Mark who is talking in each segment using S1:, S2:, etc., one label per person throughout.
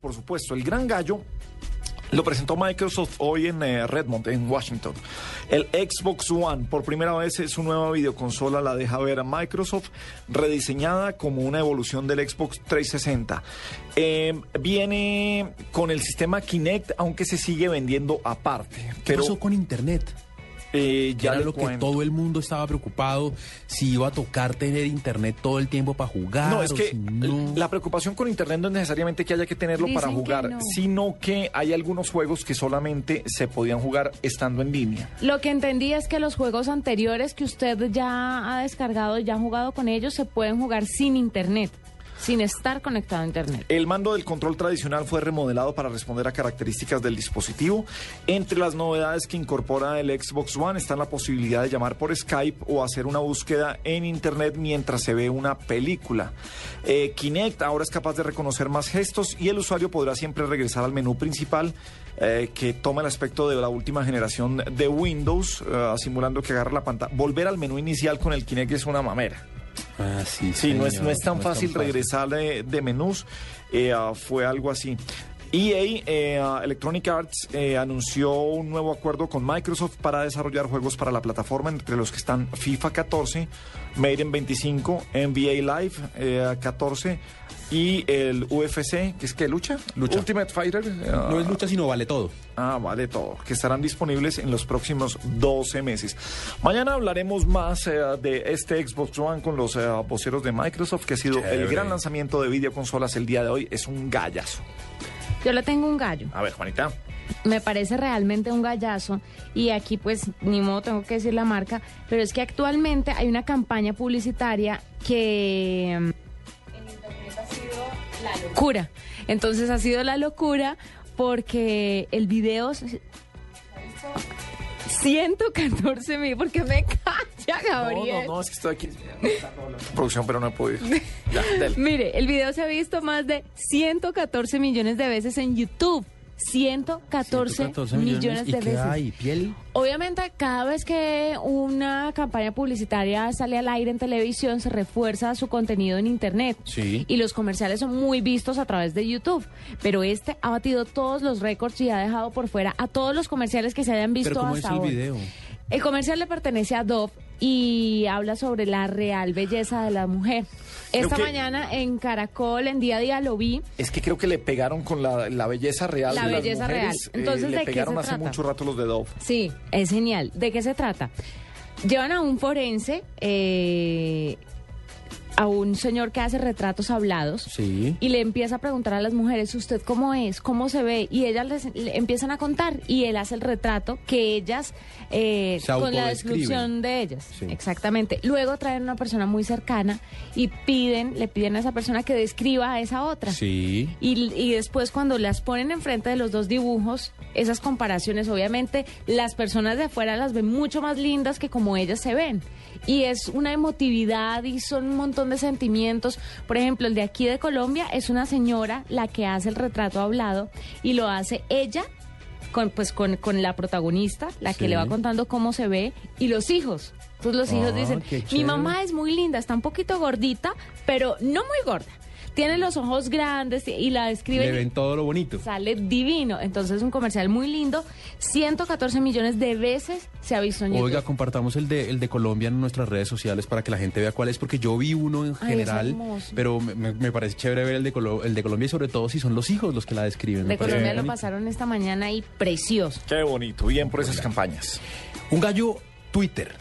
S1: Por supuesto, el gran gallo lo presentó Microsoft hoy en eh, Redmond, en Washington. El Xbox One, por primera vez, es su nueva videoconsola, la deja ver a Microsoft, rediseñada como una evolución del Xbox 360. Eh, viene con el sistema Kinect, aunque se sigue vendiendo aparte.
S2: ¿Qué
S1: Pero
S2: pasó con Internet?
S1: Eh,
S2: Ya era lo que todo el mundo estaba preocupado, si iba a tocar tener Internet todo el tiempo para jugar.
S1: No, es
S2: o
S1: que
S2: si no.
S1: la preocupación con Internet no es necesariamente que haya que tenerlo
S3: Dicen
S1: para
S3: que
S1: jugar,
S3: no.
S1: sino que hay algunos juegos que solamente se podían jugar estando en línea.
S3: Lo que entendí es que los juegos anteriores que usted ya ha descargado ya ha jugado con ellos se pueden jugar sin internet, sin estar conectado a internet.
S1: El mando del control tradicional fue remodelado para responder a características del dispositivo. Entre las novedades que incorpora el Xbox One está la posibilidad de llamar por Skype o hacer una búsqueda en Internet mientras se ve una película. Eh, Kinect ahora es capaz de reconocer más gestos y el usuario podrá siempre regresar al menú principal eh, que toma el aspecto de la última generación de Windows, eh, simulando que agarra la pantalla. Volver al menú inicial con el Kinect es una mamera.
S2: Ah, sí,
S1: Sí, no es, no es tan fácil regresar de, de menús. Eh, ah, fue algo así. EA, eh, ah, Electronic Arts, eh, anunció un nuevo acuerdo con Microsoft para desarrollar juegos para la plataforma, entre los que están FIFA 14, Maiden 25, NBA Live eh, 14 y el UFC, que es que lucha,
S2: Lucha.
S1: Ultimate Fighter.
S2: No es lucha, sino vale todo.
S1: Ah, vale todo, que estarán disponibles en los próximos 12 meses. Mañana hablaremos más eh, de este Xbox One con los eh, voceros de Microsoft, que ha sido el gran lanzamiento de videoconsolas el día de hoy. Es un gallazo.
S3: Yo le tengo un gallo.
S1: A ver, Juanita.
S3: Me parece realmente un gallazo y aquí pues ni modo tengo que decir la marca, pero es que actualmente hay una campaña publicitaria que locura. Entonces ha sido la locura porque el video se- 114 mil, porque me calla Gabriel.
S1: No, no, no, es que estoy aquí. Producción, pero no he podido. Ya.
S3: Mire, el video se ha visto más de 114 millones de veces en YouTube. 114,
S2: 114
S3: millones,
S2: ¿Y
S3: de veces.
S2: hay? ¿Piel?
S3: Obviamente, cada vez que una campaña publicitaria sale al aire en televisión, se refuerza su contenido en Internet.
S2: Sí.
S3: Y los comerciales son muy vistos a través de YouTube. Pero este ha batido todos los récords y ha dejado por fuera a todos los comerciales que se hayan visto
S2: Pero ¿cómo es
S3: hasta
S2: el
S3: ahora.
S2: video?
S3: El comercial le pertenece a Dove y habla sobre la real belleza de la mujer. Esta
S1: que-
S3: mañana en Caracol, en día a día, lo vi.
S1: Es que creo que le pegaron con la, la belleza real
S3: La
S1: de las
S3: belleza
S1: mujeres.
S3: real.
S1: eh,
S3: Entonces,
S1: le
S3: ¿de qué
S1: pegaron
S3: se
S1: hace
S3: trata?
S1: mucho rato los de Dove.
S3: Sí, es genial. ¿De qué se trata? Llevan a un forense, eh, a un señor que hace retratos hablados.
S2: Sí.
S3: Y le empieza a preguntar a las mujeres, ¿usted cómo es? ¿Cómo se ve? Y ellas les, le empiezan a contar y él hace el retrato que ellas, eh, con la descripción de ellas.
S2: Sí.
S3: Exactamente. Luego traen a una persona muy cercana y piden, le piden a esa persona que describa a esa otra.
S2: Sí.
S3: Y, y después cuando las ponen enfrente de los dos dibujos, esas comparaciones, obviamente las personas de afuera las ven mucho más lindas que como ellas se ven. Y es una emotividad y son un montón de sentimientos. Por ejemplo, el de aquí de Colombia es una señora la que hace el retrato hablado y lo hace ella con, pues, con, con la protagonista, la que le va contando cómo se ve, y los hijos. Entonces los hijos
S2: Ah,
S3: dicen, mi mamá es muy linda, está un poquito gordita, pero no muy gorda. Tiene los ojos grandes y la describe
S2: Le ven todo lo bonito.
S3: sale divino. Entonces es un comercial muy lindo. 114 millones de veces se ha visto en YouTube.
S2: Oiga, compartamos el de, el de Colombia en nuestras redes sociales para que la gente vea cuál es, porque yo vi uno en
S3: Ay,
S2: general, pero me, parece chévere ver el de, Colo- el de Colombia y sobre todo si son los hijos los que la describen.
S3: de Colombia lo
S2: bonito.
S3: pasaron esta mañana y precioso.
S1: Qué bonito. Bien por esas campañas.
S2: Un gallo Twitter.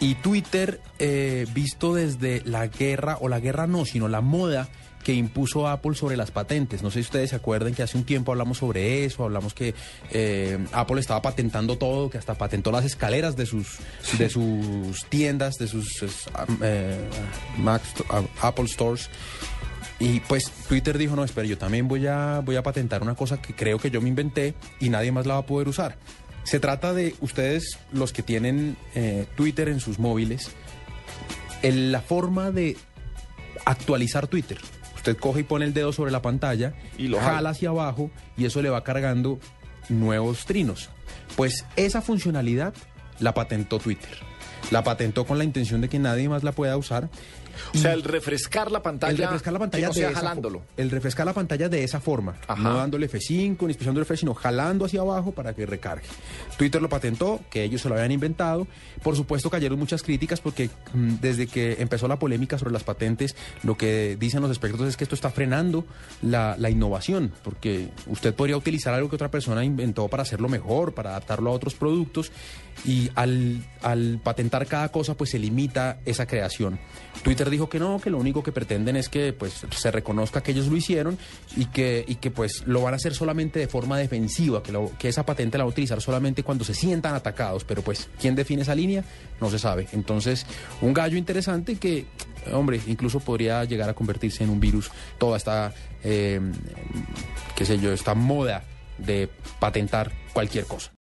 S2: Y Twitter, eh, visto desde la guerra, o la guerra no, sino la moda que impuso Apple sobre las patentes. No sé si ustedes se acuerdan que hace un tiempo hablamos sobre eso, hablamos que eh, Apple estaba patentando todo, que hasta patentó las escaleras de sus, de sus tiendas, de sus eh, Mac Apple Stores. Y pues Twitter dijo, no, espera, yo también voy a, voy a patentar una cosa que creo que yo me inventé y nadie más la va a poder usar. Se trata de ustedes, los que tienen eh, Twitter en sus móviles, el- la forma de actualizar Twitter. Usted coge y pone el dedo sobre la pantalla,
S1: Y lo
S2: jala
S1: jala.
S2: hacia abajo y eso le va cargando nuevos trinos. Pues esa funcionalidad la patentó Twitter. La patentó con la intención de que nadie más la pueda usar
S1: O sea, el refrescar la pantalla,
S2: el refrescar la pantalla
S1: que no
S2: de
S1: sea
S2: esa fo-
S1: jalándolo.
S2: El refrescar la pantalla de esa forma,
S1: Ajá.
S2: no dándole F5 ni expresión refresh, sino jalando hacia abajo para que recargue. Twitter lo patentó, que ellos se lo habían inventado. Por supuesto cayeron muchas críticas porque mm, desde que empezó la polémica sobre las patentes, lo que dicen los expertos es que esto está frenando la, la innovación, porque usted podría utilizar algo que otra persona inventó para hacerlo mejor, para adaptarlo a otros productos, y al, al patentar cada cosa, pues se limita esa creación. Twitter dijo que no, que lo único que pretenden es que pues se reconozca que ellos lo hicieron y que, y que pues lo van a hacer solamente de forma defensiva, que, lo- que esa patente la va a utilizar solamente cuando se sientan atacados, pero pues ¿quién define esa línea? No se sabe. Entonces, un gallo interesante que, hombre, incluso podría llegar a convertirse en un virus, toda esta, eh, qué sé yo, esta moda de patentar cualquier cosa.